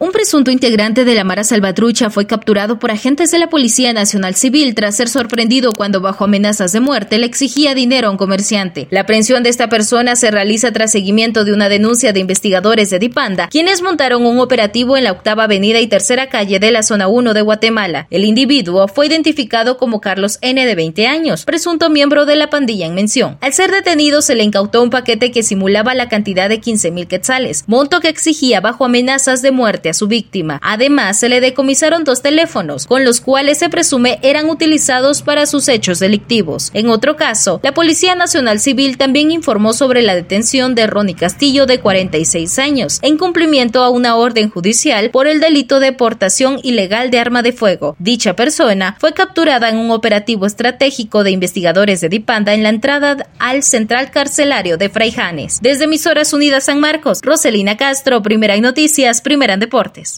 Un presunto integrante de la Mara Salvatrucha fue capturado por agentes de la Policía Nacional Civil tras ser sorprendido cuando bajo amenazas de muerte le exigía dinero a un comerciante. La aprehensión de esta persona se realiza tras seguimiento de una denuncia de investigadores de Dipanda, quienes montaron un operativo en la octava avenida y tercera calle de la zona 1 de Guatemala. El individuo fue identificado como Carlos N de 20 años, presunto miembro de la pandilla en mención. Al ser detenido se le incautó un paquete que simulaba la cantidad de 15 mil quetzales, monto que exigía bajo amenazas de muerte a su víctima. Además, se le decomisaron dos teléfonos, con los cuales se presume eran utilizados para sus hechos delictivos. En otro caso, la Policía Nacional Civil también informó sobre la detención de Ronnie Castillo, de 46 años, en cumplimiento a una orden judicial por el delito de portación ilegal de arma de fuego. Dicha persona fue capturada en un operativo estratégico de investigadores de Dipanda en la entrada al central carcelario de Fraijanes. Desde Emisoras Unidas San Marcos, Roselina Castro, Primera en Noticias, Primera en Deportes.